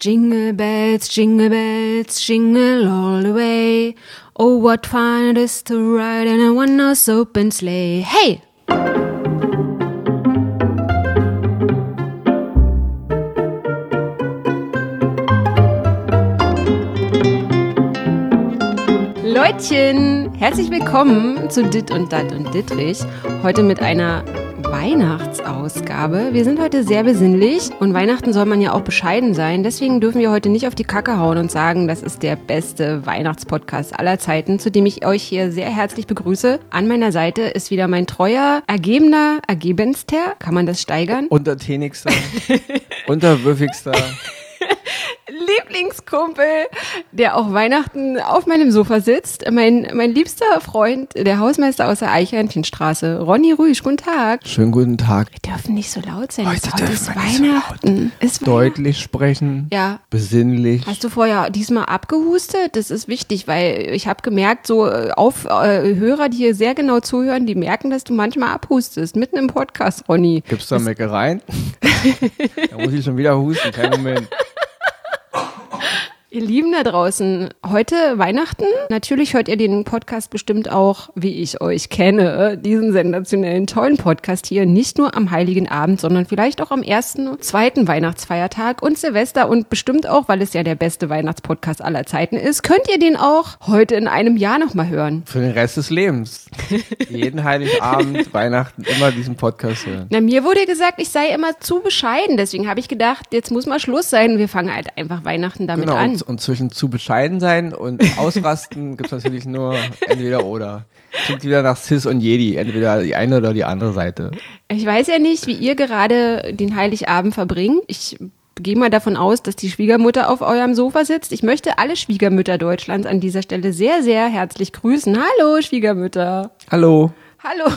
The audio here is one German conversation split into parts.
Jingle bells, jingle bells, jingle all the way. Oh, what fun it is to ride in a one-horse open sleigh. Hey! Leutchen, herzlich willkommen zu Dit und Dat und Dittrich. Heute mit einer Weihnachtsausgabe. Wir sind heute sehr besinnlich und Weihnachten soll man ja auch bescheiden sein. Deswegen dürfen wir heute nicht auf die Kacke hauen und sagen, das ist der beste Weihnachtspodcast aller Zeiten, zu dem ich euch hier sehr herzlich begrüße. An meiner Seite ist wieder mein treuer, ergebener, ergebenster, kann man das steigern? Untertänigster, unterwürfigster. Lieblingskumpel, der auch Weihnachten auf meinem Sofa sitzt. Mein, mein liebster Freund, der Hausmeister aus der Eichhörnchenstraße, Ronny Rüsch. Guten Tag. Schönen guten Tag. Wir dürfen nicht so laut sein. Heute dürfen ist wir nicht so Weihnachten. ist Deutlich sprechen, Ja. besinnlich. Hast du vorher diesmal abgehustet? Das ist wichtig, weil ich habe gemerkt, so äh, auf äh, Hörer, die hier sehr genau zuhören, die merken, dass du manchmal abhustest, mitten im Podcast, Ronny. Gibt's da Meckereien? da muss ich schon wieder husten, kein Moment. Ihr Lieben da draußen, heute Weihnachten. Natürlich hört ihr den Podcast bestimmt auch, wie ich euch kenne, diesen sensationellen, tollen Podcast hier, nicht nur am Heiligen Abend, sondern vielleicht auch am ersten und zweiten Weihnachtsfeiertag und Silvester und bestimmt auch, weil es ja der beste Weihnachtspodcast aller Zeiten ist, könnt ihr den auch heute in einem Jahr nochmal hören. Für den Rest des Lebens. Jeden Heiligabend, Weihnachten, immer diesen Podcast hören. Na, mir wurde gesagt, ich sei immer zu bescheiden, deswegen habe ich gedacht, jetzt muss mal Schluss sein. Wir fangen halt einfach Weihnachten damit Genau, an. Und, und zwischen zu bescheiden sein und ausrasten gibt's natürlich nur entweder oder. Klingt wieder nach Cis und Jedi, entweder die eine oder die andere Seite. Ich weiß ja nicht, wie ihr gerade den Heiligabend verbringt. Ich gehe mal davon aus, dass die Schwiegermutter auf eurem Sofa sitzt. Ich möchte alle Schwiegermütter Deutschlands an dieser Stelle sehr, sehr herzlich grüßen. Hallo, Schwiegermütter. Hallo. Hallo.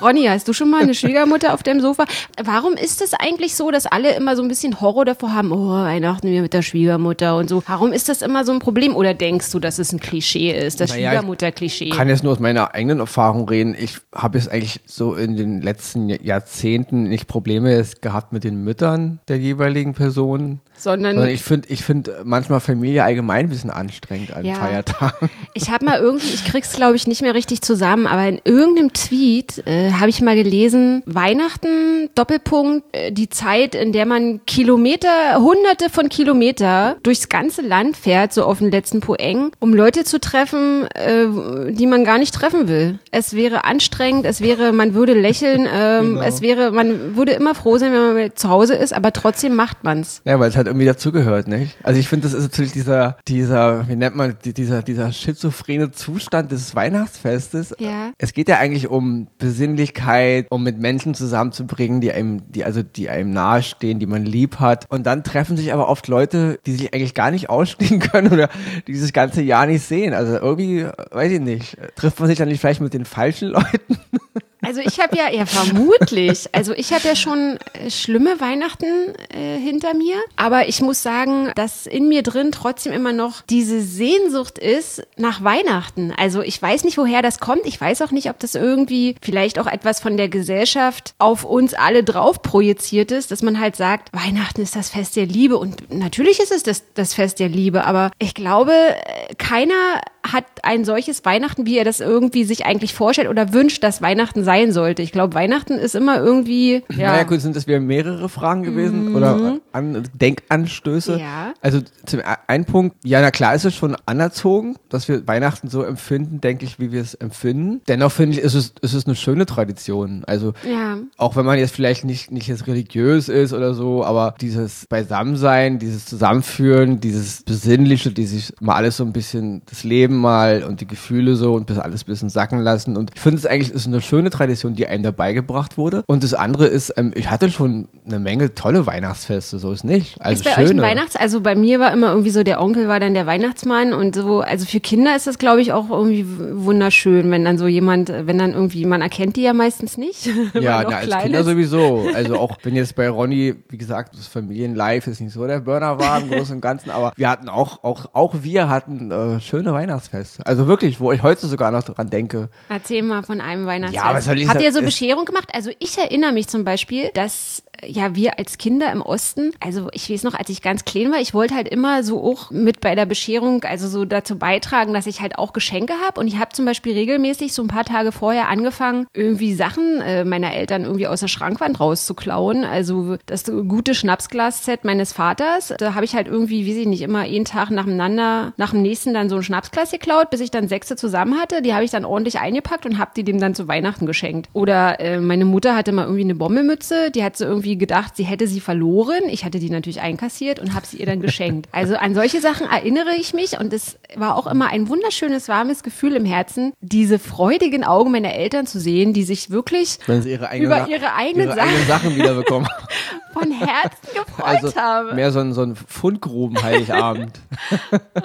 Ronny, hast du schon mal eine Schwiegermutter auf dem Sofa? Warum ist es eigentlich so, dass alle immer so ein bisschen Horror davor haben, oh, Weihnachten wir mit der Schwiegermutter und so? Warum ist das immer so ein Problem? Oder denkst du, dass es ein Klischee ist, das Naja, ich Schwiegermutter-Klischee? kann jetzt nur aus meiner eigenen Erfahrung reden. Ich habe jetzt eigentlich so in den letzten Jahrzehnten nicht Probleme gehabt mit den Müttern der jeweiligen Personen. Sondern Sondern ich finde ich find manchmal Familie allgemein ein bisschen anstrengend an Ja. Feiertagen. Ich habe mal irgendwie, ich krieg's glaube ich nicht mehr richtig zusammen, aber in irgendeinem Tweet äh, habe ich mal gelesen, Weihnachten, Doppelpunkt, äh, die Zeit, in der man Kilometer, hunderte von Kilometer durchs ganze Land fährt, so auf den letzten Poeng, um Leute zu treffen, äh, die man gar nicht treffen will. Es wäre anstrengend, es wäre, man würde lächeln, ähm, Genau. es wäre, man würde immer froh sein, wenn man zu Hause ist, aber trotzdem macht man's. Ja, weil es halt irgendwie dazugehört, nicht? Also ich finde, das ist natürlich dieser, dieser, wie nennt man, die- dieser, dieser schizophrene Zustand des Weihnachtsfestes. Ja. Es geht ja eigentlich um Besinnlichkeit, um mit Menschen zusammenzubringen, die einem, die, also, die einem nahestehen, die man lieb hat. Und dann treffen sich aber oft Leute, die sich eigentlich gar nicht ausstehen können oder die dieses ganze Jahr nicht sehen. Also irgendwie, äh, weiß ich nicht, äh, trifft man sich dann nicht vielleicht mit den falschen Leuten? Also ich habe ja, ja vermutlich, also ich habe ja schon äh, schlimme Weihnachten äh, hinter mir, aber ich muss sagen, dass in mir drin trotzdem immer noch diese Sehnsucht ist nach Weihnachten. Also ich weiß nicht, woher das kommt. Ich weiß auch nicht, ob das irgendwie vielleicht auch etwas von der Gesellschaft auf uns alle drauf projiziert ist, dass man halt sagt, Weihnachten ist das Fest der Liebe und natürlich ist es das, das Fest der Liebe, aber ich glaube, äh, keiner hat ein solches Weihnachten, wie er das irgendwie sich eigentlich vorstellt oder wünscht, dass Weihnachten sein sollte. Ich glaube, Weihnachten ist immer irgendwie, ja, Naja, gut, sind das wieder mehrere Fragen gewesen oder an, Denkanstöße? Ja. Also zum e- ein Punkt, ja, na klar ist es schon anerzogen, dass wir Weihnachten so empfinden, denke ich, wie wir es empfinden. Dennoch finde ich, ist es, ist es eine schöne Tradition. Also ja. auch wenn man jetzt vielleicht nicht, nicht jetzt religiös ist oder so, aber dieses Beisammensein, dieses Zusammenführen, dieses Besinnliche, die sich mal alles so ein bisschen, das Leben mal und die Gefühle so und bis alles ein bisschen sacken lassen. Und ich finde es eigentlich ist eine schöne Tradition, die einem dabei gebracht wurde. Und das andere ist, ähm, ich hatte schon eine Menge tolle Weihnachtsfeste, so ist nicht. Also ist bei schöne. euch ein Weihnachts-, also bei mir war immer irgendwie so, der Onkel war dann der Weihnachtsmann und so, also für Kinder ist das, glaube ich, auch irgendwie wunderschön, wenn dann so jemand, wenn dann irgendwie, man erkennt die ja meistens nicht. Ja, na, als Kinder ist. sowieso. Also auch wenn jetzt bei Ronny, wie gesagt, das Familienlife ist nicht so der Burner war im Großen und Ganzen, aber wir hatten auch, auch, auch wir hatten äh, schöne Weihnachtsfeste. Weihnachtsfest. Also wirklich, wo ich heute sogar noch dran denke. Erzähl mal von einem Weihnachtsfest. Ja, was soll ich Habt ihr so Es- Bescherung gemacht? Also ich erinnere mich zum Beispiel, dass ja wir als Kinder im Osten, also ich weiß noch, als ich ganz klein war, ich wollte halt immer so auch mit bei der Bescherung, also so dazu beitragen, dass ich halt auch Geschenke habe. Und ich habe zum Beispiel regelmäßig so ein paar Tage vorher angefangen, irgendwie Sachen äh, meiner Eltern irgendwie aus der Schrankwand rauszuklauen. Also das gute Schnapsglas-Set meines Vaters. Da habe ich halt irgendwie, weiß ich nicht, immer jeden Tag nacheinander, nach dem nächsten dann so ein Schnapsglas geklaut, bis ich dann sechste zusammen hatte. Die habe ich dann ordentlich eingepackt und habe die dem dann zu Weihnachten geschenkt. Oder äh, meine Mutter hatte mal irgendwie eine Bommelmütze, die hat so irgendwie gedacht, sie hätte sie verloren. Ich hatte die natürlich einkassiert und habe sie ihr dann geschenkt. Also an solche Sachen erinnere ich mich und es war auch immer ein wunderschönes, warmes Gefühl im Herzen, diese freudigen Augen meiner Eltern zu sehen, die sich wirklich Wenn sie ihre eigenen, Über ihre eigenen ihre Sachen- eigenen Sachen wiederbekommen. von Herzen gefreut Also haben. mehr so ein, so ein Fundgruben Heiligabend. Oh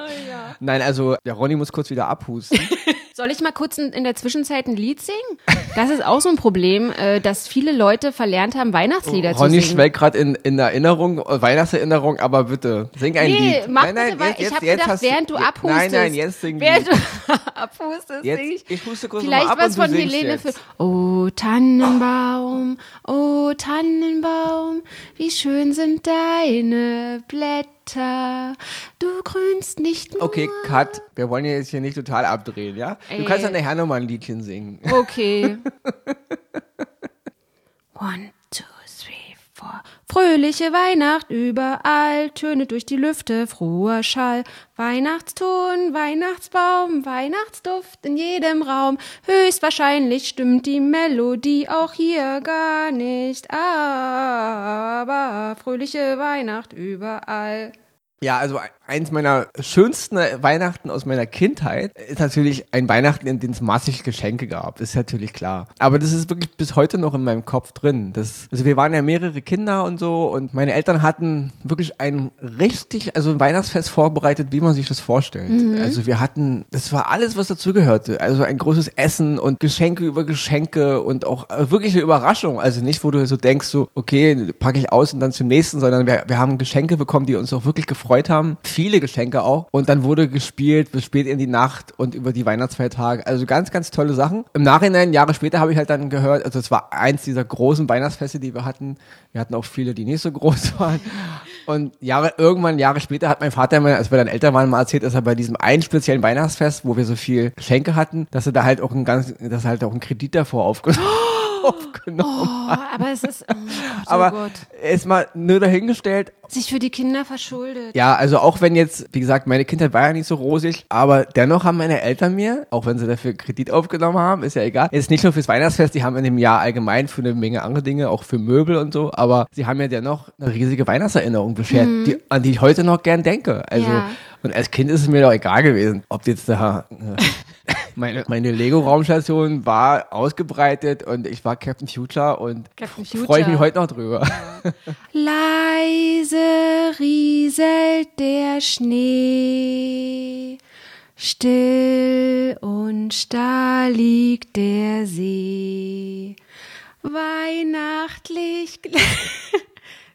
Nein, also der Ronny muss kurz wieder abhusten. Soll ich mal kurz in, der Zwischenzeit ein Lied singen? Das ist auch so ein Problem, äh, dass viele Leute verlernt haben, Weihnachtslieder zu Ronny singen. schwelgt gerade in, in Erinnerung, äh, Weihnachtserinnerung, aber bitte, sing ein Nee, Lied. mach nein, nein, bitte jetzt, Ich habe gedacht, während du abhustest. Nein, nein, jetzt sing Während du abhustest, Jetzt, sing ich. ich huste kurz Vielleicht mal ab was von Helene jetzt. für. Oh Tannenbaum, oh Tannenbaum, wie schön sind deine Blätter. Du grünst nicht nur. Okay, cut. Wir wollen ja jetzt hier nicht total abdrehen, ja? Du Ey. kannst dann nachher nochmal ein Liedchen singen. Okay. One, four. Fröhliche Weihnacht überall, Töne durch die Lüfte, froher Schall. Weihnachtston, Weihnachtsbaum, Weihnachtsduft in jedem Raum. Höchstwahrscheinlich stimmt die Melodie auch hier gar nicht, aber fröhliche Weihnacht überall. Ja, also eins meiner schönsten Weihnachten aus meiner Kindheit ist natürlich ein Weihnachten, in dem es massig Geschenke gab. Ist natürlich klar. Aber das ist wirklich bis heute noch in meinem Kopf drin. Das, also wir waren ja mehrere Kinder und so und meine Eltern hatten wirklich ein richtig, also ein Weihnachtsfest vorbereitet, wie man sich das vorstellt. Also wir hatten, das war alles, was dazugehörte. Also ein großes Essen und Geschenke über Geschenke und auch äh, wirklich eine Überraschung. Also nicht, wo du so denkst, so, okay, packe ich aus und dann zum nächsten, sondern wir, wir haben Geschenke bekommen, die uns auch wirklich gefreut haben. Viele Geschenke auch. Und dann wurde gespielt bis spät in die Nacht und über die Weihnachtsfeiertage. Also ganz, ganz tolle Sachen. Im Nachhinein, Jahre später, habe ich halt dann gehört, also es war eins dieser großen Weihnachtsfeste, die wir hatten. Wir hatten auch viele, die nicht so groß waren. Und Jahre, irgendwann, Jahre später hat mein Vater mir, als wir dann älter waren, mal erzählt, dass er bei diesem einen speziellen Weihnachtsfest, wo wir so viel Geschenke hatten, dass er da halt auch ein ganz, dass er halt auch einen Kredit davor aufgenommen, aufgenommen Oh, aber es ist, oh Gott, oh aber Gott. ist mal nur dahingestellt. Sich für die Kinder verschuldet. Ja, also auch wenn jetzt, wie gesagt, meine Kindheit war ja nicht so rosig, aber dennoch haben meine Eltern mir, auch wenn sie dafür Kredit aufgenommen haben, ist ja egal, jetzt nicht nur fürs Weihnachtsfest, die haben in dem Jahr allgemein für eine Menge andere Dinge, auch für Möbel und so, aber sie haben mir dennoch eine riesige Weihnachtserinnerung beschert, die, an die ich heute noch gern denke. Also, Mhm. Ja. und als Kind ist es mir doch egal gewesen, ob jetzt da äh, meine, meine Lego-Raumstation war ausgebreitet und ich war Captain Future und freue ich mich heute noch drüber. Leise rieselt der Schnee, still und starr liegt der See. Weihnachtlich.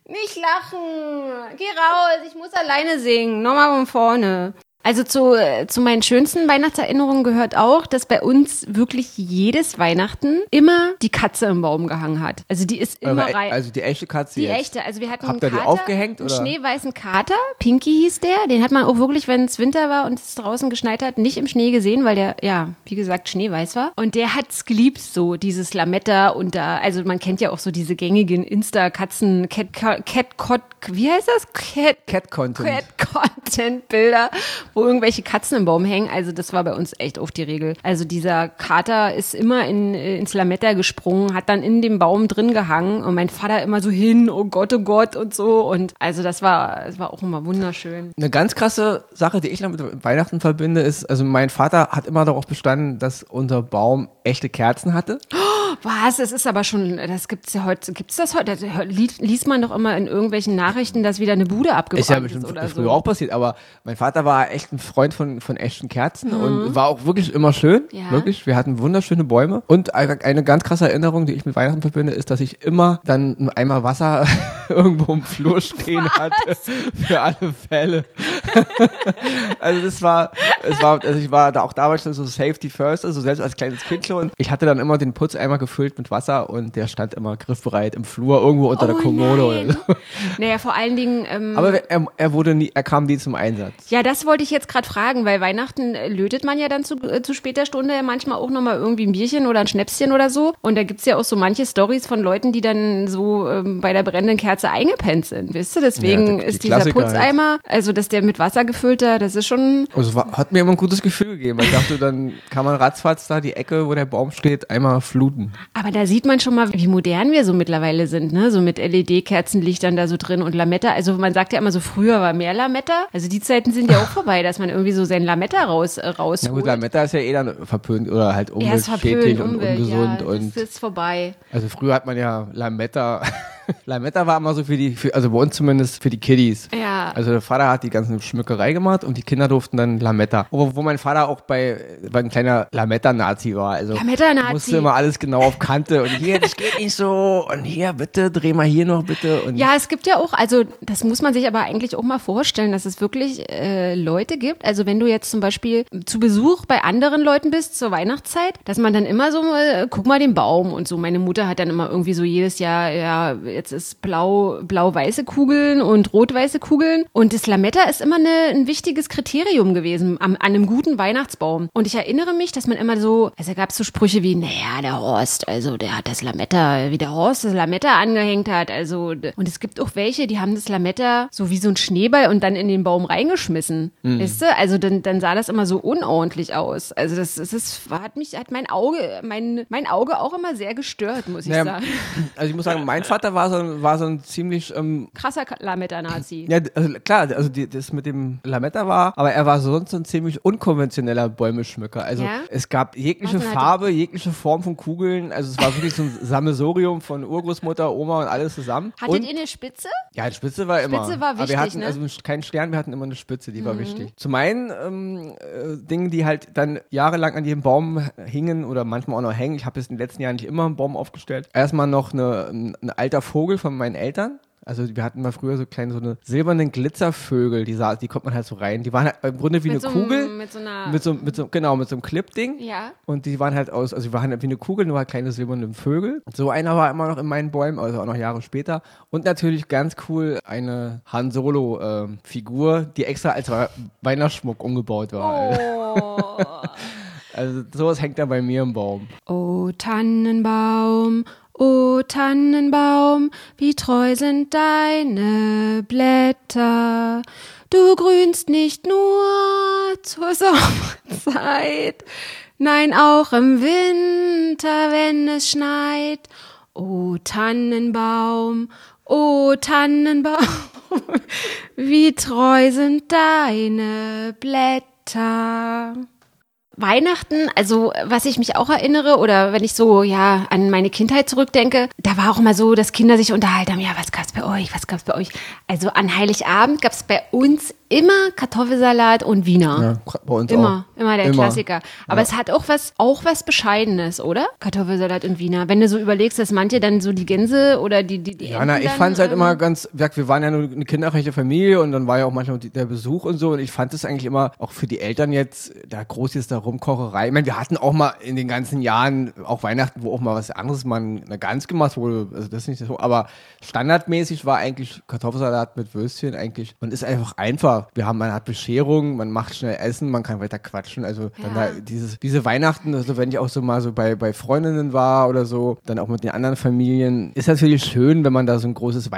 Nicht lachen! Geh raus, ich muss alleine singen. Nochmal von vorne. Also zu, äh, zu meinen schönsten Weihnachtserinnerungen gehört auch, dass bei uns wirklich jedes Weihnachten immer die Katze im Baum gehangen hat. Also die ist immer Eure- rein. also die echte Katze Die jetzt. echte, also wir hatten Habt einen ihr die Kater, aufgehängt, einen oder? schneeweißen Kater, Pinky hieß der, den hat man auch wirklich, wenn es Winter war und es draußen geschneit hat, nicht im Schnee gesehen, weil der, ja, wie gesagt, schneeweiß war. Und der hat's geliebt, so dieses Lametta und da, also man kennt ja auch so diese gängigen Insta-Katzen, Cat, Cat, Cat, Cat, wie heißt das? Cat, Cat Content. Cat-Content-Bilder, wo irgendwelche Katzen im Baum hängen. Also das war bei uns echt oft die Regel. Also dieser Kater ist immer in, äh, ins Lametta gesprungen, hat dann in dem Baum drin gehangen und mein Vater immer so hin, oh Gott, oh Gott und so. Und also das war, das war auch immer wunderschön. Eine ganz krasse Sache, die ich noch mit Weihnachten verbinde, ist, also mein Vater hat immer darauf bestanden, dass unser Baum echte Kerzen hatte. Was? Es ist aber schon, das gibt's ja heute, gibt's das heute? Liest, man doch immer in irgendwelchen Nachrichten, dass wieder eine Bude abgebrannt Ist ja ist, bestimmt oder früher so. auch passiert, aber mein Vater war echt ein Freund von, von echten Kerzen und war auch wirklich immer schön. Mhm. Ja. Wirklich. Wir hatten wunderschöne Bäume. Und eine ganz krasse Erinnerung, die ich mit Weihnachten verbinde, ist, dass ich immer dann einen Eimer Wasser irgendwo im Flur stehen hatte. Für alle Fälle. also das war, es war, also ich war da auch damals schon so Safety First, also selbst als kleines Kind schon. Ich hatte dann immer den Putzeimer gefüllt mit Wasser und der stand immer griffbereit im Flur irgendwo unter der Oh Kommode nein. oder so. Naja, vor allen Dingen. Ähm, Aber er, er wurde nie, er kam nie zum Einsatz. ja, das wollte ich jetzt gerade fragen, weil Weihnachten äh, lötet man ja dann zu, äh, zu später Stunde manchmal auch nochmal irgendwie ein Bierchen oder ein Schnäpschen oder so. Und da gibt's ja auch so manche Stories von Leuten, die dann so ähm, bei der brennenden Kerze eingepennt sind. Wisst ihr? Deswegen Ja, die- die ist dieser Klassiker halt. Putzeimer, also dass der mit Wasser gefüllter, das ist schon. Also es war, hat mir immer ein gutes Gefühl gegeben. weil Ich dachte, dann kann man ratzfatz da die Ecke, wo der Baum steht, einmal fluten. Aber da sieht man schon mal, wie modern wir so mittlerweile sind, ne? So mit LED-Kerzenlichtern da so drin und Lametta. Also man sagt ja immer so, früher war mehr Lametta. Also die Zeiten sind ja auch vorbei, dass man irgendwie so sein Lametta raus, äh, Na rausholt. gut, Lametta ist ja eh dann verpönt oder halt ist umweltschädlich verpönt, und Umwelt, ungesund. ja, und das ist vorbei. also früher hat man ja Lametta. Lametta war immer so für die, für, also bei uns zumindest für die Kiddies. Ja. Also der Vater hat die ganzen Schmückerei gemacht und die Kinder durften dann Lametta. Wo, wo mein Vater auch bei, bei ein kleiner Lametta-Nazi war. Also Lametta-Nazi. musste immer alles genau auf Kante und hier, das geht nicht so und hier bitte, dreh mal hier noch bitte. Und Ja, es gibt ja auch, also das muss man sich aber eigentlich auch mal vorstellen, dass es wirklich äh, Leute gibt. Also wenn du jetzt zum Beispiel zu Besuch bei anderen Leuten bist zur Weihnachtszeit, dass man dann immer so, äh, guck mal den Baum und so. Meine Mutter hat dann immer irgendwie so jedes Jahr, ja, jetzt ist blau, blau-weiße Kugeln und rot-weiße Kugeln. Und das Lametta ist immer eine, ein wichtiges Kriterium gewesen am, an einem guten Weihnachtsbaum. Und ich erinnere mich, dass man immer so, also gab es so Sprüche wie, naja, der Horst, also der hat das Lametta, wie der Horst das Lametta angehängt hat. Also, und es gibt auch welche, die haben das Lametta so wie so ein Schneeball und dann in den Baum reingeschmissen. Weißt du? Also dann, dann sah das immer so unordentlich aus. Also das, das ist, hat mich, hat mein Auge, mein, mein Auge auch immer sehr gestört, muss ich Naja, sagen. Also ich muss sagen, mein Vater war so, ein- war so ein ziemlich ähm, Krasser Lametta-Nazi. Ja, also klar, also die, das mit dem Lametta war, aber er war sonst so ein ziemlich unkonventioneller Bäumeschmücker. Also Ja? es gab jegliche halt- Farbe, jegliche Form von Kugeln. Also es war wirklich so ein Sammelsurium von Urgroßmutter, Oma und alles zusammen. Hattet und, ihr eine Spitze? ja, die Spitze war immer. Spitze war aber wir wichtig, hatten ne? also keinen Stern, wir hatten immer eine Spitze, die war wichtig. Zu meinen ähm, äh, Dingen, die halt dann jahrelang an jedem Baum hingen oder manchmal auch noch hängen. Ich habe jetzt in den letzten Jahren nicht immer einen Baum aufgestellt. Erstmal noch eine, ein, ein alter Vogel von meinen Eltern. Also wir hatten mal früher so kleine, so eine silbernen Glitzervögel, die, sah, die kommt man halt so rein. Die waren halt im Grunde wie Mit eine so Kugel. mit so einer- mit so, mit so, genau, mit so einem Clip-Ding. Ja. Und die waren halt aus, also die waren halt wie eine Kugel, nur halt kleine silberne Vögel. So einer war immer noch in meinen Bäumen, also auch noch Jahre später. Und natürlich ganz cool eine Han Solo-Figur, die extra als Wei- Weihnachtsschmuck umgebaut war. Oh. Also sowas hängt da bei mir im Baum. O Tannenbaum, o Tannenbaum, wie treu sind deine Blätter. Du grünst nicht nur zur Sommerzeit, nein auch im Winter, wenn es schneit. O Tannenbaum, o Tannenbaum, wie treu sind deine Blätter. Weihnachten, also was ich mich auch erinnere oder wenn ich so ja an meine Kindheit zurückdenke, da war auch immer so, dass Kinder sich unterhalten haben, ja, was gab's bei euch, was gab's bei euch? Also an Heiligabend gab's bei uns immer Kartoffelsalat und Wiener. Ja, bei uns Immer, auch. immer der Immer. Klassiker. Aber es hat auch was, auch was Bescheidenes, oder? Kartoffelsalat und Wiener. Wenn du so überlegst, dass manche dann so die Gänse oder die, die, die Ja, na, ich fand es halt ähm, immer ganz, wir waren ja nur eine kinderreiche Familie und dann war ja auch manchmal der Besuch und so und ich fand es eigentlich immer, auch für die Eltern jetzt, da groß jetzt da Rumkocherei. Ich meine, wir hatten auch mal in den ganzen Jahren, auch Weihnachten, wo auch mal was anderes mal eine Gans gemacht wurde, also das ist nicht so, aber standardmäßig war eigentlich Kartoffelsalat mit Würstchen eigentlich und ist einfach einfach. Wir haben, man hat Bescherung, man macht schnell Essen, man kann weiter quatschen, also dann Ja. da dieses, diese Weihnachten, also wenn ich auch so mal so bei, bei Freundinnen war oder so, dann auch mit den anderen Familien, ist natürlich schön, wenn man da so ein großes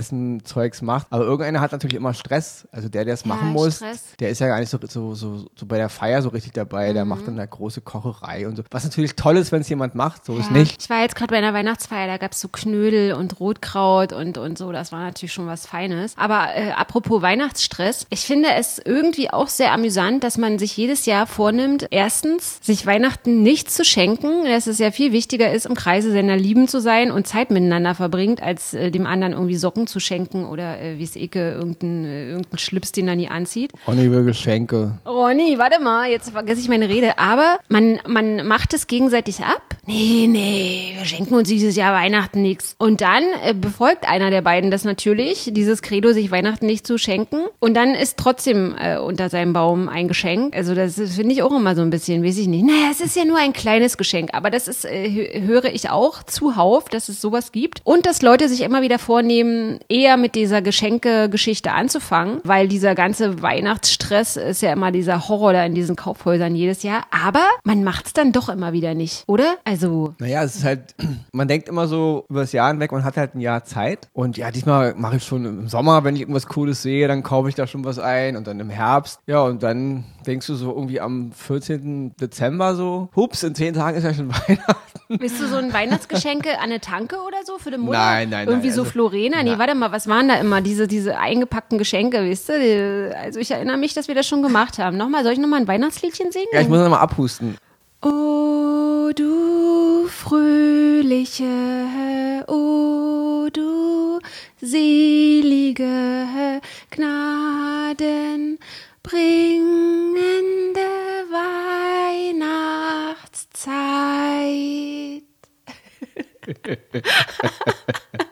Weihnachtsessen-Zeugs macht. Aber irgendeiner hat natürlich immer Stress. Also der, der es Ja, machen muss, Stress. der ist ja gar nicht so, so, so, so bei der Feier so richtig dabei. Mhm. Der macht dann da große Kocherei und so. Was natürlich toll ist, wenn es jemand macht, so ist Ja, nicht. Ich war jetzt gerade bei einer Weihnachtsfeier, da gab's so Knödel und Rotkraut und, und so. Das war natürlich schon was Feines. Aber äh, apropos Weihnachtsstress, ich finde es irgendwie auch sehr amüsant, dass man sich jedes Jahr vornimmt, erstens, sich Weihnachten nicht zu schenken, dass es ja viel wichtiger ist, im Kreise seiner Lieben zu sein und Zeit miteinander verbringt, als äh, dem anderen irgendwie Socken zu schenken oder äh, wie es Eke, irgendein, äh, irgendein Schlips, den er nie anzieht. Ronny will Geschenke. Ronny, warte mal, jetzt vergesse ich meine Rede. Aber man, man macht es gegenseitig ab. Nee, nee, wir schenken uns dieses Jahr Weihnachten nichts. Und dann äh, befolgt einer der beiden das natürlich, dieses Credo, sich Weihnachten nicht zu schenken. Und dann ist trotzdem äh, unter seinem Baum ein Geschenk. Also das finde ich auch immer so ein bisschen, weiß ich nicht. Naja, es ist ja nur ein kleines Geschenk, aber das ist, äh, höre ich auch zuhauf, dass es sowas gibt. Und dass Leute sich immer wieder vornehmen, eher mit dieser Geschenke-Geschichte anzufangen, weil dieser ganze Weihnachtsstress ist ja immer dieser Horror da in diesen Kaufhäusern jedes Jahr. Aber man macht es dann doch immer wieder nicht, oder? Also. Naja, es ist halt, man denkt immer so über das Jahr hinweg, man hat halt ein Jahr Zeit. Und ja, diesmal mache ich schon im Sommer, wenn ich irgendwas Cooles sehe, dann kaufe ich da schon was ein und dann im Herbst. Ja, und dann denkst du so irgendwie am 14. Dezember so, hups, in zehn Tagen ist ja schon Weihnachten. Bist du so ein Weihnachtsgeschenke an eine Tanke oder so für den Mutter? Nein, nein, Irgendwie nein, so also- Florena? Nee, Nein. warte mal, was waren da immer? Diese, diese eingepackten Geschenke, weißt du? Also ich erinnere mich, dass wir das schon gemacht haben. Nochmal, soll ich nochmal ein Weihnachtsliedchen singen? Ja, ich muss noch mal abhusten. O du fröhliche, o du selige Gnaden bringende Weihnachtszeit.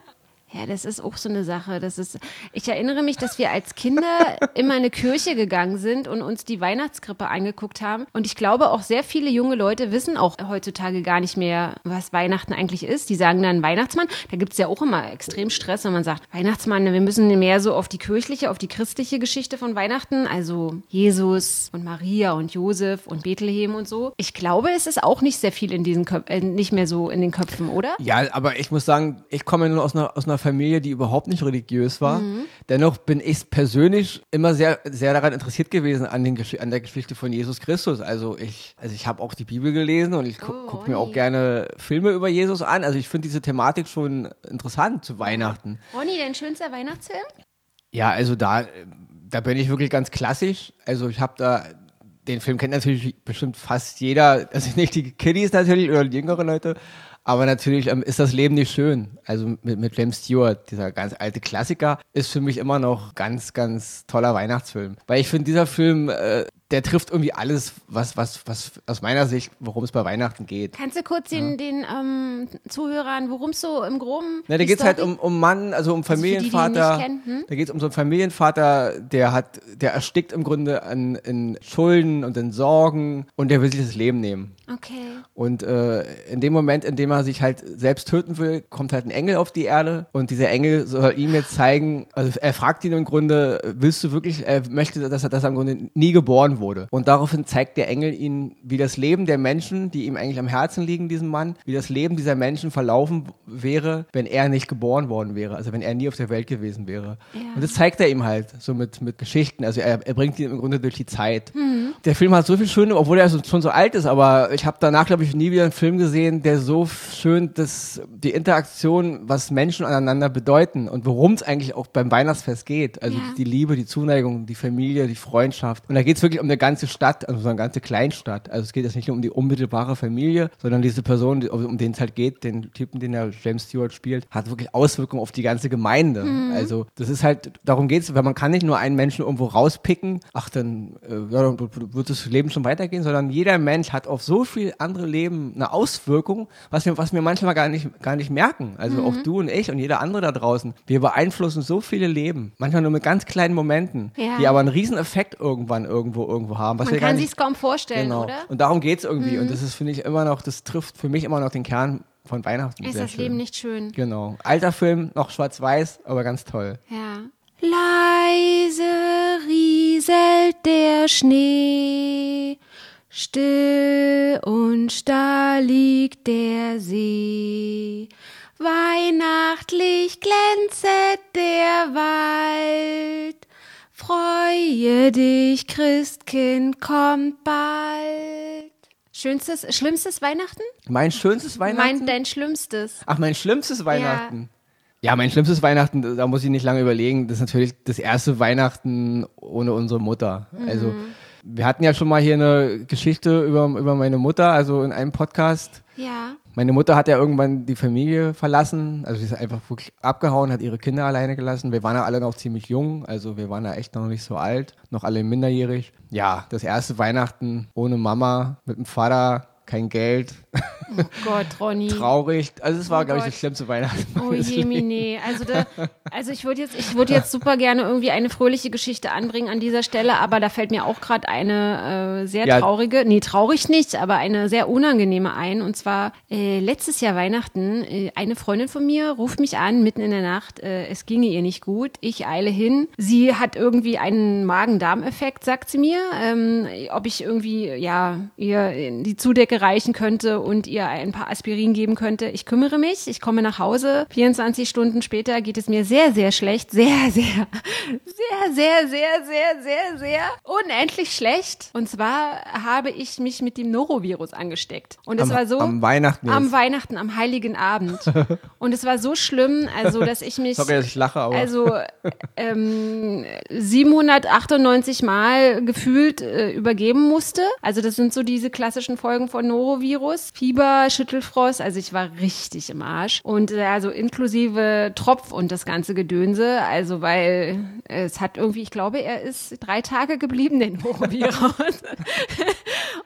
Ja, das ist auch so eine Sache. Das ist, ich erinnere mich, dass wir als Kinder immer in eine Kirche gegangen sind und uns die Weihnachtskrippe angeguckt haben. Und ich glaube, auch sehr viele junge Leute wissen auch heutzutage gar nicht mehr, was Weihnachten eigentlich ist. Die sagen dann Weihnachtsmann. Da gibt es ja auch immer extrem Stress, wenn man sagt, Weihnachtsmann, wir müssen mehr so auf die kirchliche, auf die christliche Geschichte von Weihnachten, also Jesus und Maria und Josef und Bethlehem und so. Ich glaube, es ist auch nicht sehr viel in diesen Köpfen, äh, nicht mehr so in den Köpfen, oder? Ja, aber ich muss sagen, ich komme nur aus einer, aus einer Familie, die überhaupt nicht religiös war. Mhm. Dennoch bin ich persönlich immer sehr, sehr daran interessiert gewesen an, den, an der Geschichte von Jesus Christus. Also ich, also ich habe auch die Bibel gelesen und ich gu Oh, gucke mir auch gerne Filme über Jesus an. Also ich finde diese Thematik schon interessant zu Weihnachten. Ronny, dein schönster Weihnachtsfilm? Ja, also da, da bin ich wirklich ganz klassisch. Also ich habe da, den Film kennt natürlich bestimmt fast jeder, also nicht die Kiddies natürlich oder die jüngeren Leute, aber natürlich ähm, ist das Leben nicht schön. Also mit, mit James Stewart, dieser ganz alte Klassiker, ist für mich immer noch ganz, ganz toller Weihnachtsfilm. Weil ich finde, dieser Film, äh, der trifft irgendwie alles, was, was, was aus meiner Sicht, worum es bei Weihnachten geht. Kannst du kurz den, den ähm, Zuhörern, worum es so im Groben Na, da die geht's halt um, um Mann, also um für die, die Familienvater. nicht kennen, hm? Da geht's um so einen Familienvater, der hat, der erstickt im Grunde an, in Schulden und in Sorgen und der will sich das Leben nehmen. Okay. Und äh, in dem Moment, in dem er sich halt selbst töten will, kommt halt ein Engel auf die Erde und dieser Engel soll ihm jetzt zeigen, also er fragt ihn im Grunde, willst du wirklich, er möchte, dass er, dass er im Grunde nie geboren wurde. Und daraufhin zeigt der Engel ihm, wie das Leben der Menschen, die ihm eigentlich am Herzen liegen, diesem Mann, wie das Leben dieser Menschen verlaufen wäre, wenn er nicht geboren worden wäre, also wenn er nie auf der Welt gewesen wäre. Ja. Und das zeigt er ihm halt, so mit, mit Geschichten, also er, er bringt ihn im Grunde durch die Zeit. Der Film hat so viel Schöne, obwohl er so, schon so alt ist, aber ich habe danach, glaube ich, nie wieder einen Film gesehen, der so schön das, die Interaktion, was Menschen aneinander bedeuten und worum es eigentlich auch beim Weihnachtsfest geht. Also Ja. die Liebe, die Zuneigung, die Familie, die Freundschaft. Und da geht es wirklich um eine ganze Stadt, also so eine ganze Kleinstadt. Also es geht jetzt nicht nur um die unmittelbare Familie, sondern diese Person, um den es halt geht, den Typen, den der James Stewart spielt, hat wirklich Auswirkungen auf die ganze Gemeinde. Also das ist halt, darum geht es, weil man kann nicht nur einen Menschen irgendwo rauspicken, ach dann, äh, ja, dann wird das Leben schon weitergehen, sondern jeder Mensch hat auf so viel andere Leben eine Auswirkung, was wir, was wir manchmal gar nicht, gar nicht merken. Also auch du und ich und jeder andere da draußen. Wir beeinflussen so viele Leben. Manchmal nur mit ganz kleinen Momenten, Ja. die aber einen riesen Effekt irgendwann irgendwo irgendwo haben. Was Man kann sich's kaum vorstellen, genau. oder? Und darum geht's irgendwie. Und das ist, finde ich, immer noch, das trifft für mich immer noch den Kern von Weihnachten. Ist das schön. Leben nicht schön? Genau. Alter Film, noch schwarz-weiß, aber ganz toll. Ja. Leise rieselt der Schnee, still und starr liegt der See. Weihnachtlich glänzet der Wald. Freue dich, Christkind kommt bald. Schönstes, schlimmstes Weihnachten? Mein schönstes Weihnachten? Mein dein schlimmstes. Ach, mein schlimmstes Weihnachten. Ja. mein schlimmstes Weihnachten, da muss ich nicht lange überlegen. Das ist natürlich das erste Weihnachten ohne unsere Mutter. Also, wir hatten ja schon mal hier eine Geschichte über, über meine Mutter, also in einem Podcast. Ja. Meine Mutter hat ja irgendwann die Familie verlassen, also sie ist einfach wirklich abgehauen, hat ihre Kinder alleine gelassen. Wir waren ja alle noch ziemlich jung, also wir waren ja echt noch nicht so alt, noch alle minderjährig. Ja, das erste Weihnachten ohne Mama, mit dem Vater, kein Geld. Oh Gott, Ronny. Traurig. Also es war, Oh glaube ich, das schlimmste Weihnachten. Oh je, nee. Also, da, also ich würde jetzt, ich würde jetzt super gerne irgendwie eine fröhliche Geschichte anbringen an dieser Stelle, aber da fällt mir auch gerade eine äh, sehr Ja. traurige, nee, traurig nicht, aber eine sehr unangenehme ein. Und zwar äh, letztes Jahr Weihnachten, äh, eine Freundin von mir ruft mich an, mitten in der Nacht, äh, es ginge ihr nicht gut. Ich eile hin. Sie hat irgendwie einen Magen-Darm-Effekt, sagt sie mir. Ähm, ob ich irgendwie, ja, ihr in die Zudecke reichen könnte und ihr ein paar Aspirin geben könnte. Ich kümmere mich, ich komme nach Hause. 24 Stunden später geht es mir sehr, sehr schlecht. Sehr, sehr, sehr, sehr, sehr, sehr, sehr, sehr unendlich schlecht. Und zwar habe ich mich mit dem Norovirus angesteckt. Und es Am- war so. am Weihnachten Am. Weihnachten, am Heiligen Abend. Und es war so schlimm, also, dass ich mich. Sorry, dass ich lache, aber Also ähm, 798 Mal gefühlt äh, übergeben musste. Also das sind so diese klassischen Folgen von Norovirus. Fieber, Schüttelfrost, also ich war richtig im Arsch. Und äh, also inklusive Tropf und das ganze Gedönse. Also weil es hat irgendwie, ich glaube, er ist drei Tage geblieben, der Norovirus.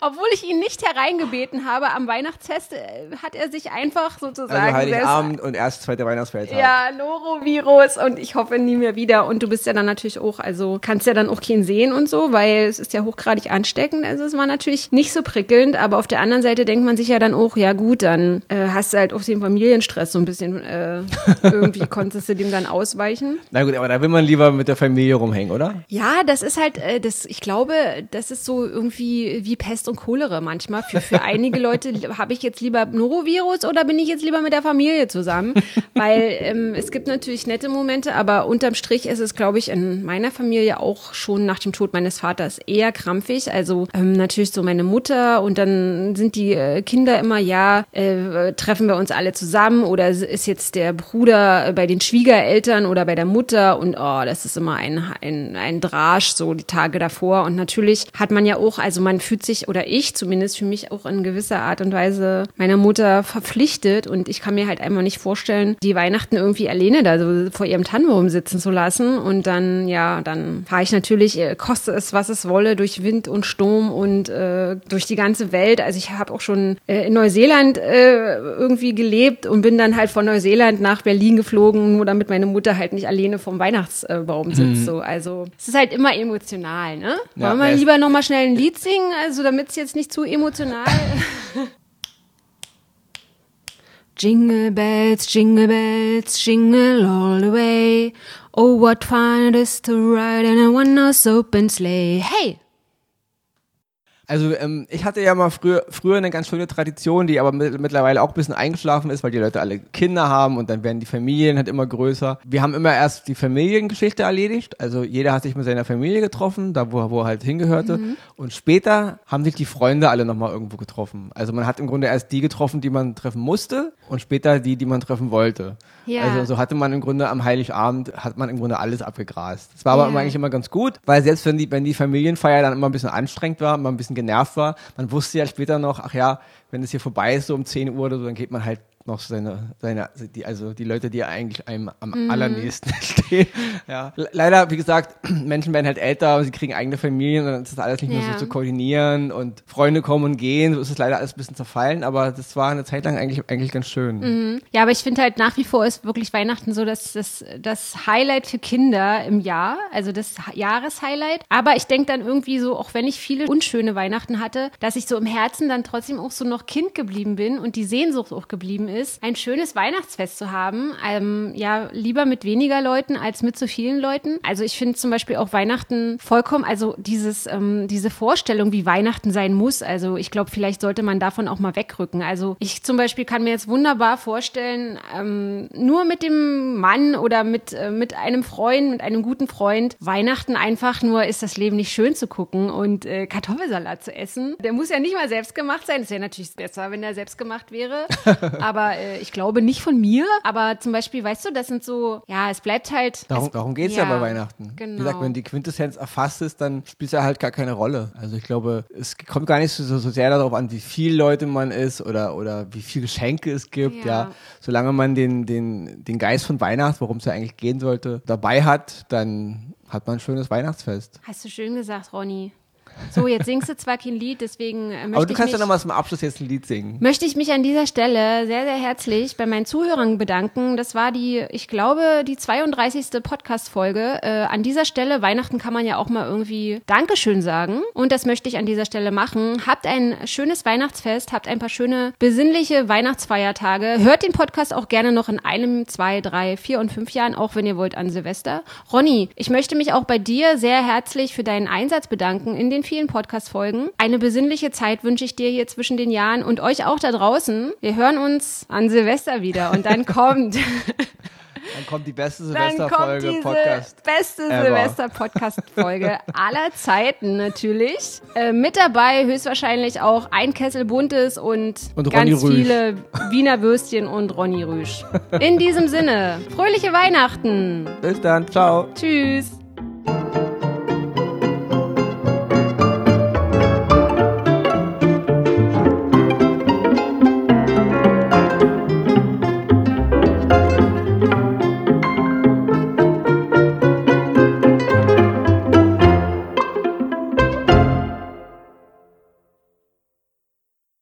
Obwohl ich ihn nicht hereingebeten habe am Weihnachtsfest, äh, hat er sich einfach sozusagen also Heiligabend und erst zweite Weihnachtsfeiertag. ja, Norovirus und ich hoffe nie mehr wieder. Und du bist ja dann natürlich auch, also kannst ja dann auch keinen sehen und so, weil es ist ja hochgradig ansteckend. Also es war natürlich nicht so prickelnd, aber auf der anderen Seite denkt man sich ja dann auch, ja gut, dann äh, hast du halt auch den Familienstress so ein bisschen, äh, irgendwie konntest du dem dann ausweichen. Na gut, aber da will man lieber mit der Familie rumhängen, oder? Ja, das ist halt, äh, das, ich glaube, das ist so irgendwie wie Pest und Cholera manchmal. Für, für einige Leute habe ich jetzt lieber Norovirus oder bin ich jetzt lieber mit der Familie zusammen? Weil ähm, es gibt natürlich nette Momente, aber unterm Strich ist es, glaube ich, in meiner Familie auch schon nach dem Tod meines Vaters eher krampfig. Also ähm, natürlich so meine Mutter und dann sind die äh, Kinder immer, ja, äh, treffen wir uns alle zusammen oder ist jetzt der Bruder bei den Schwiegereltern oder bei der Mutter und oh, das ist immer ein, ein, ein Drasch so die Tage davor. Und natürlich hat man ja auch, also man fühlt sich, oder ich zumindest für mich auch in gewisser Art und Weise meiner Mutter verpflichtet und ich kann mir halt einfach nicht vorstellen, die Weihnachten irgendwie alleine da so vor ihrem Tannenbaum sitzen zu lassen und dann, ja, dann fahre ich natürlich, äh, koste es, was es wolle, durch Wind und Sturm und äh, durch die ganze Welt. Also ich habe auch schon äh, in Neuseeland äh, irgendwie gelebt und bin dann halt von Neuseeland nach Berlin geflogen, nur damit meine Mutter halt nicht alleine vom Weihnachtsbaum sitzt. So. Also es ist halt immer emotional, ne? Ja, Wollen wir es- lieber nochmal schnell ein Lied singen, also damit es jetzt nicht zu emotional Jingle bells, jingle bells, jingle all the way. Oh, what fun it is to ride in a one-horse open sleigh. Hey! Also ähm, ich hatte ja mal früher, früher eine ganz schöne Tradition, die aber mit, mittlerweile auch ein bisschen eingeschlafen ist, weil die Leute alle Kinder haben und dann werden die Familien halt immer größer. Wir haben immer erst die Familiengeschichte erledigt, also jeder hat sich mit seiner Familie getroffen, da wo, er- wo er halt hingehörte und später haben sich die Freunde alle nochmal irgendwo getroffen. Also man hat im Grunde erst die getroffen, die man treffen musste und später die, die man treffen wollte. Ja. Also so hatte man im Grunde am Heiligabend, hat man im Grunde alles abgegrast. Das war aber Ja. eigentlich immer ganz gut, weil selbst wenn die, wenn die Familienfeier dann immer ein bisschen anstrengend war, immer ein bisschen genervt war, man wusste ja später noch, ach ja, wenn es hier vorbei ist, so um 10 Uhr oder so, dann geht man halt noch seine, seine, die, also die Leute, die eigentlich einem am Mhm. allernächsten stehen. Ja. Le- Leider, wie gesagt, Menschen werden halt älter sie kriegen eigene Familien und dann ist das alles nicht mehr Ja. so zu koordinieren und Freunde kommen und gehen, so ist es leider alles ein bisschen zerfallen, aber das war eine Zeit lang eigentlich, eigentlich ganz schön. Ja, aber ich finde halt nach wie vor ist wirklich Weihnachten so das, das, das Highlight für Kinder im Jahr, also das Jahreshighlight. Aber ich denke dann irgendwie so, auch wenn ich viele unschöne Weihnachten hatte, dass ich so im Herzen dann trotzdem auch so noch Kind geblieben bin und die Sehnsucht auch geblieben ist, ein schönes Weihnachtsfest zu haben. Ähm, ja, lieber mit weniger Leuten als mit so vielen Leuten. Also ich finde zum Beispiel auch Weihnachten vollkommen, also dieses, ähm, diese Vorstellung, wie Weihnachten sein muss. Also ich glaube, vielleicht sollte man davon auch mal wegrücken. Also ich zum Beispiel kann mir jetzt wunderbar vorstellen, ähm, nur mit dem Mann oder mit, äh, mit einem Freund, mit einem guten Freund, Weihnachten einfach nur ist das Leben nicht schön zu gucken und äh, Kartoffelsalat zu essen. Der muss ja nicht mal selbst gemacht sein. Das wäre natürlich besser, wenn der selbst gemacht wäre. Aber äh, ich glaube nicht von mir. Aber zum Beispiel, weißt du, das sind so, ja, es bleibt halt. Darum, es, darum geht's ja. ja, bei Weihnachten. genau. Wie gesagt, wenn die Quintessenz erfasst ist, dann spielt es ja halt gar keine Rolle. Also ich glaube, es kommt gar nicht so, so sehr darauf an, wie viele Leute man ist oder, oder wie viele Geschenke es gibt. Ja. Ja. Solange man den, den, den Geist von Weihnachten, worum es ja eigentlich gehen sollte, dabei hat, dann hat man ein schönes Weihnachtsfest. Hast du schön gesagt, Ronny. So, jetzt singst du zwar kein Lied, deswegen äh, möchte Aber du ich kannst mich, ja nochmal zum Abschluss jetzt ein Lied singen. möchte ich mich an dieser Stelle sehr, sehr herzlich bei meinen Zuhörern bedanken. Das war die, ich glaube, die 32. Podcast-Folge. Äh, an dieser Stelle, Weihnachten kann man ja auch mal irgendwie Dankeschön sagen. Und das möchte ich an dieser Stelle machen. Habt ein schönes Weihnachtsfest, habt ein paar schöne, besinnliche Weihnachtsfeiertage. Hört den Podcast auch gerne noch in einem, zwei, drei, vier und fünf Jahren, auch wenn ihr wollt, an Silvester. Ronny, ich möchte mich auch bei dir sehr herzlich für deinen Einsatz bedanken in den vielen Podcast-Folgen. Eine besinnliche Zeit wünsche ich dir hier zwischen den Jahren und euch auch da draußen. Wir hören uns an Silvester wieder und dann kommt, Dann kommt die beste Silvesterfolge Podcast. beste. Silvester-Podcast-Folge aller Zeiten natürlich. Äh, mit dabei höchstwahrscheinlich auch ein Kessel Buntes und, Und ganz Rüsch. viele Wiener Würstchen und Ronny Rüsch. In diesem Sinne, fröhliche Weihnachten. Bis dann, ciao. Tschüss.